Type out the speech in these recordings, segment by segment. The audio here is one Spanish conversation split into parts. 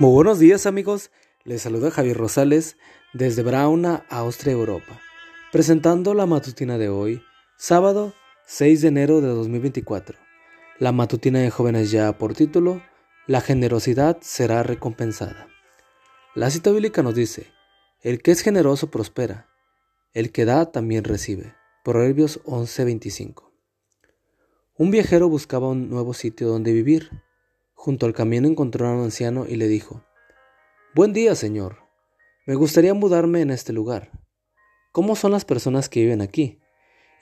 Muy buenos días amigos, les saluda Javier Rosales desde Brauna, Austria, Europa, presentando la matutina de hoy, sábado 6 de enero de 2024. La matutina de jóvenes ya por título, La generosidad será recompensada. La cita bíblica nos dice, el que es generoso prospera, el que da también recibe. Proverbios 11:25. Un viajero buscaba un nuevo sitio donde vivir. Junto al camino encontró a un anciano y le dijo, Buen día, señor. Me gustaría mudarme en este lugar. ¿Cómo son las personas que viven aquí?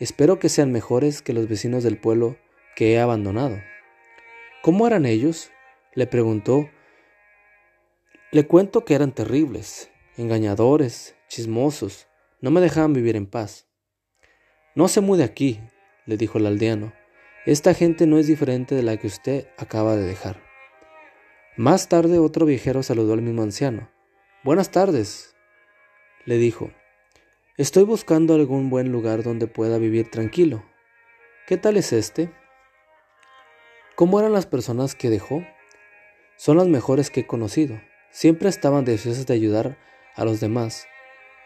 Espero que sean mejores que los vecinos del pueblo que he abandonado. ¿Cómo eran ellos? le preguntó. Le cuento que eran terribles, engañadores, chismosos, no me dejaban vivir en paz. No se mude aquí, le dijo el aldeano. Esta gente no es diferente de la que usted acaba de dejar. Más tarde otro viajero saludó al mismo anciano. Buenas tardes, le dijo. Estoy buscando algún buen lugar donde pueda vivir tranquilo. ¿Qué tal es este? ¿Cómo eran las personas que dejó? Son las mejores que he conocido. Siempre estaban deseosas de ayudar a los demás.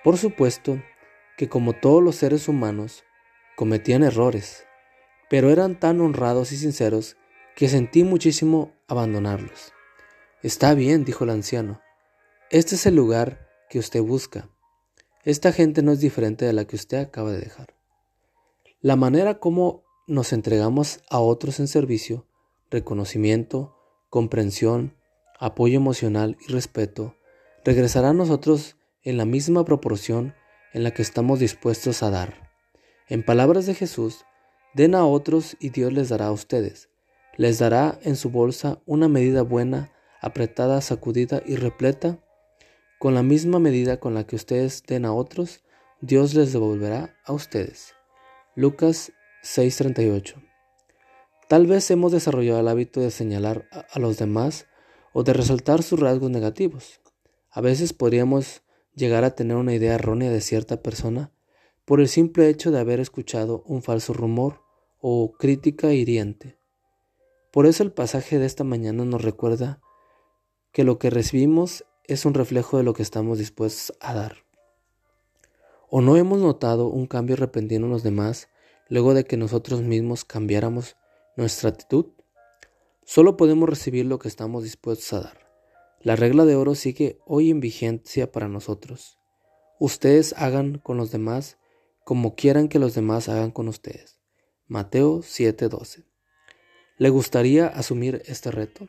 Por supuesto que como todos los seres humanos, cometían errores, pero eran tan honrados y sinceros que sentí muchísimo abandonarlos. Está bien, dijo el anciano. Este es el lugar que usted busca. Esta gente no es diferente de la que usted acaba de dejar. La manera como nos entregamos a otros en servicio, reconocimiento, comprensión, apoyo emocional y respeto, regresará a nosotros en la misma proporción en la que estamos dispuestos a dar. En palabras de Jesús, den a otros y Dios les dará a ustedes. Les dará en su bolsa una medida buena, apretada, sacudida y repleta, con la misma medida con la que ustedes den a otros, Dios les devolverá a ustedes. Lucas 6:38 Tal vez hemos desarrollado el hábito de señalar a los demás o de resaltar sus rasgos negativos. A veces podríamos llegar a tener una idea errónea de cierta persona por el simple hecho de haber escuchado un falso rumor o crítica hiriente. Por eso el pasaje de esta mañana nos recuerda que lo que recibimos es un reflejo de lo que estamos dispuestos a dar. ¿O no hemos notado un cambio repentino en los demás luego de que nosotros mismos cambiáramos nuestra actitud? Solo podemos recibir lo que estamos dispuestos a dar. La regla de oro sigue hoy en vigencia para nosotros. Ustedes hagan con los demás como quieran que los demás hagan con ustedes. Mateo 7:12. ¿Le gustaría asumir este reto?